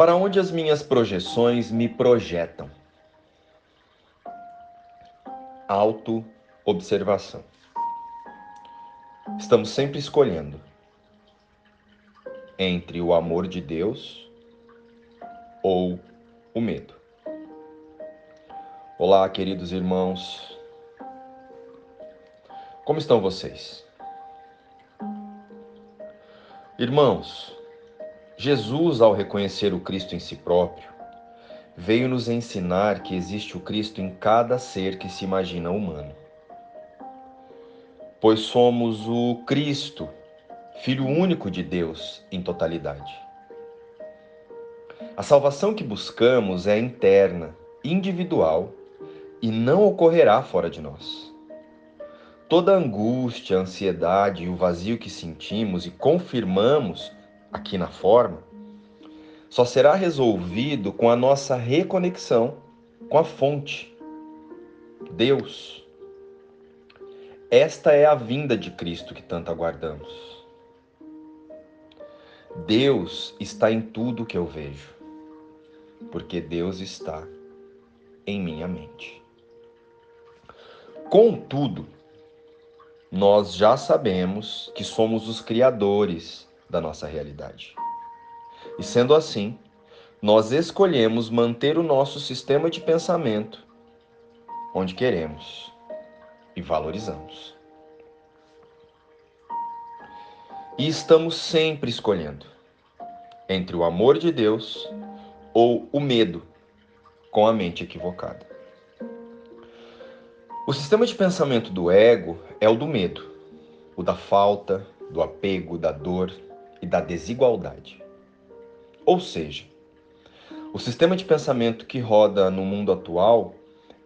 Para onde as minhas projeções me projetam? Auto-observação. Estamos sempre escolhendo entre o amor de Deus ou o medo. Olá, queridos irmãos. Como estão vocês? Irmãos, Jesus, ao reconhecer o Cristo em si próprio, veio nos ensinar que existe o Cristo em cada ser que se imagina humano. Pois somos o Cristo, Filho único de Deus em totalidade. A salvação que buscamos é interna, individual e não ocorrerá fora de nós. Toda angústia, ansiedade e o vazio que sentimos e confirmamos aqui na forma só será resolvido com a nossa reconexão com a fonte, Deus. Esta é a vinda de Cristo que tanto aguardamos. Deus está em tudo que eu vejo, porque Deus está em minha mente. Contudo, nós já sabemos que somos os criadores da nossa realidade. E sendo assim, nós escolhemos manter o nosso sistema de pensamento onde queremos e valorizamos. E estamos sempre escolhendo entre o amor de Deus ou o medo com a mente equivocada. O sistema de pensamento do ego é o do medo, o da falta, do apego, da dor e da desigualdade. Ou seja, o sistema de pensamento que roda no mundo atual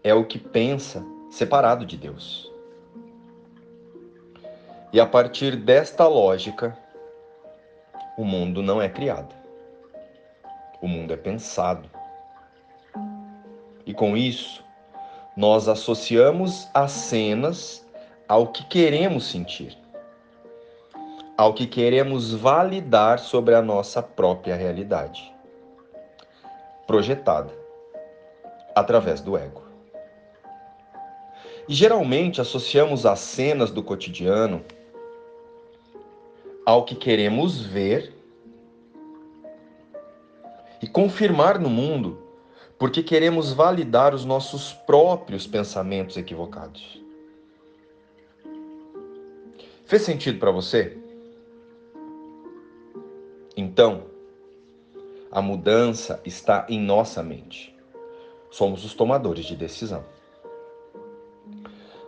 é o que pensa separado de Deus. E a partir desta lógica, o mundo não é criado. O mundo é pensado. E com isso, nós associamos as cenas ao que queremos sentir, ao que queremos validar sobre a nossa própria realidade, projetada através do ego. E geralmente associamos as cenas do cotidiano ao que queremos ver e confirmar no mundo porque queremos validar os nossos próprios pensamentos equivocados. Fez sentido para você? Então, a mudança está em nossa mente. Somos os tomadores de decisão.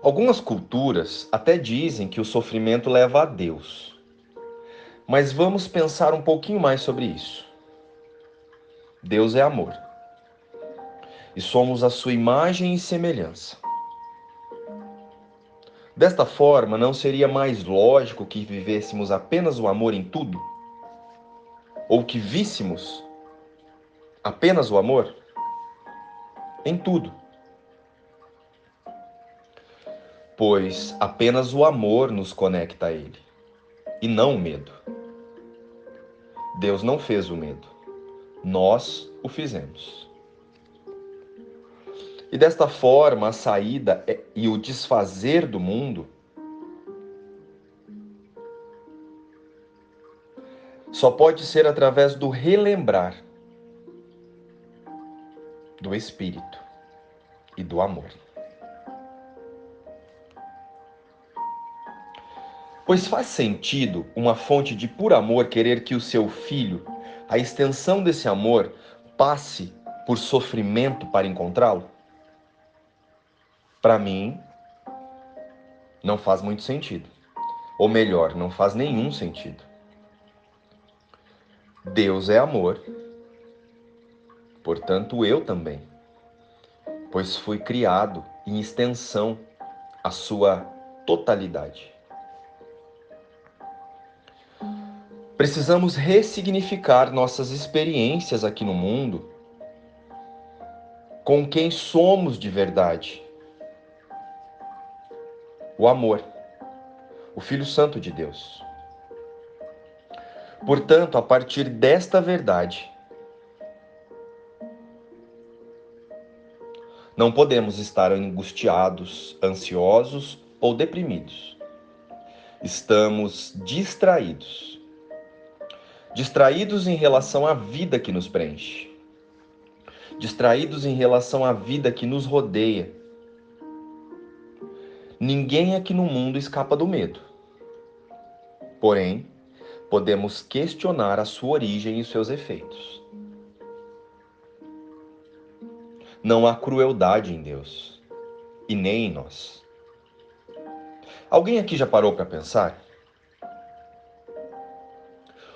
Algumas culturas até dizem que o sofrimento leva a Deus. Mas vamos pensar um pouquinho mais sobre isso. Deus é amor e somos a sua imagem e semelhança. Desta forma, não seria mais lógico que vivêssemos apenas o amor em tudo? Ou que víssemos apenas o amor em tudo? Pois apenas o amor nos conecta a Ele, e não o medo. Deus não fez o medo, nós o fizemos. E desta forma, a saída e o desfazer do mundo só pode ser através do relembrar do Espírito e do amor. Pois faz sentido uma fonte de puro amor querer que o seu filho, a extensão desse amor, passe por sofrimento para encontrá-lo? para mim, não faz muito sentido. Ou melhor, não faz nenhum sentido. Deus é amor, portanto eu também, pois fui criado em extensão à sua totalidade. Precisamos ressignificar nossas experiências aqui no mundo com quem somos de verdade o amor, o Filho Santo de Deus. Portanto, a partir desta verdade, não podemos estar angustiados, ansiosos ou deprimidos. Estamos distraídos. Distraídos em relação à vida que nos preenche. Distraídos em relação à vida que nos rodeia. Ninguém aqui no mundo escapa do medo. Porém, podemos questionar a sua origem e seus efeitos. Não há crueldade em Deus e nem em nós. Alguém aqui já parou para pensar?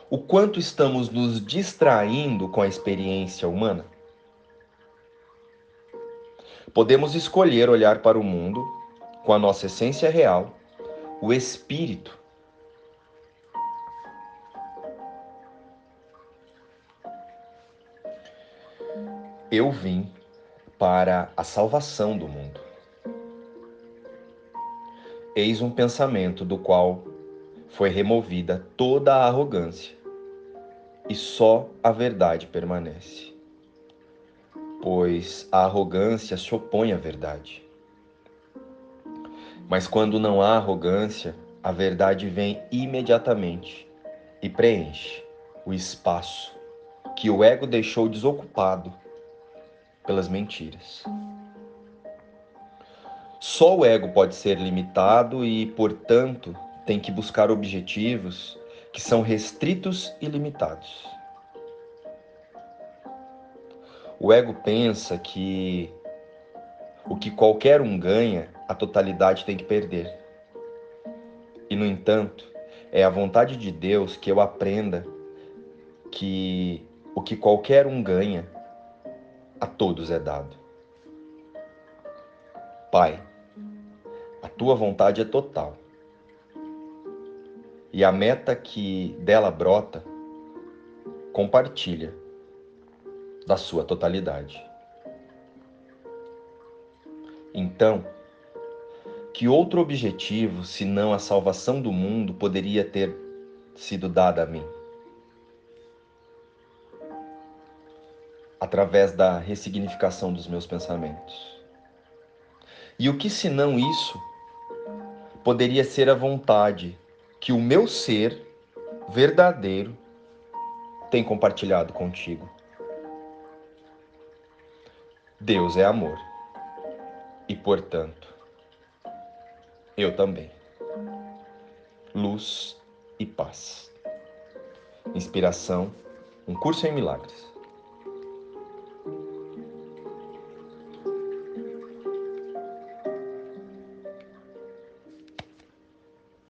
O quanto estamos nos distraindo com a experiência humana? Podemos escolher olhar para o mundo com a nossa essência real, o espírito, Eu vim para a salvação do mundo. Eis um pensamento do qual foi removida toda a arrogância, e só a verdade permanece. Pois a arrogância se opõe à verdade. Mas quando não há arrogância, a verdade vem imediatamente e preenche o espaço que o ego deixou desocupado pelas mentiras. Só o ego pode ser limitado e, portanto, tem que buscar objetivos que são restritos e limitados. O ego pensa que o que qualquer um ganha, a totalidade tem que perder. E, no entanto, é a vontade de Deus que eu aprenda que o que qualquer um ganha, a todos é dado. Pai, a tua vontade é total. E a meta que dela brota compartilha da sua totalidade. Então, que outro objetivo, senão a salvação do mundo, poderia ter sido dado a mim? Através da ressignificação dos meus pensamentos. E o que senão isso poderia ser a vontade que o meu ser verdadeiro tem compartilhado contigo? Deus é amor. E, portanto, eu também. Luz e paz. Inspiração, um curso em milagres.